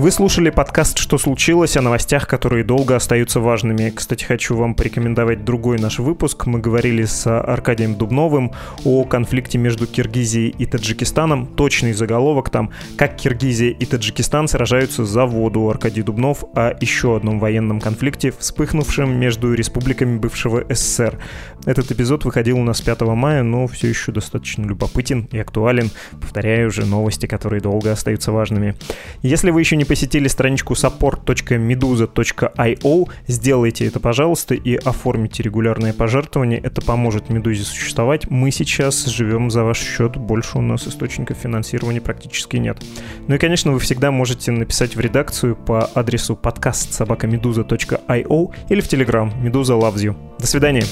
Вы слушали подкаст «Что случилось?» о новостях, которые долго остаются важными. Кстати, хочу вам порекомендовать другой наш выпуск. Мы говорили с Аркадием Дубновым о конфликте между Киргизией и Таджикистаном. Точный заголовок там «Как Киргизия и Таджикистан сражаются за воду». Аркадий Дубнов о еще одном военном конфликте, вспыхнувшем между республиками бывшего СССР. Этот эпизод выходил у нас 5 мая, но все еще достаточно любопытен и актуален. Повторяю уже новости, которые долго остаются важными. Если вы еще не посетили страничку support.meduza.io, сделайте это, пожалуйста, и оформите регулярное пожертвование. Это поможет Медузе существовать. Мы сейчас живем за ваш счет, больше у нас источников финансирования практически нет. Ну и, конечно, вы всегда можете написать в редакцию по адресу подкаст собакамедуза.io или в Telegram Медуза loves you. До свидания.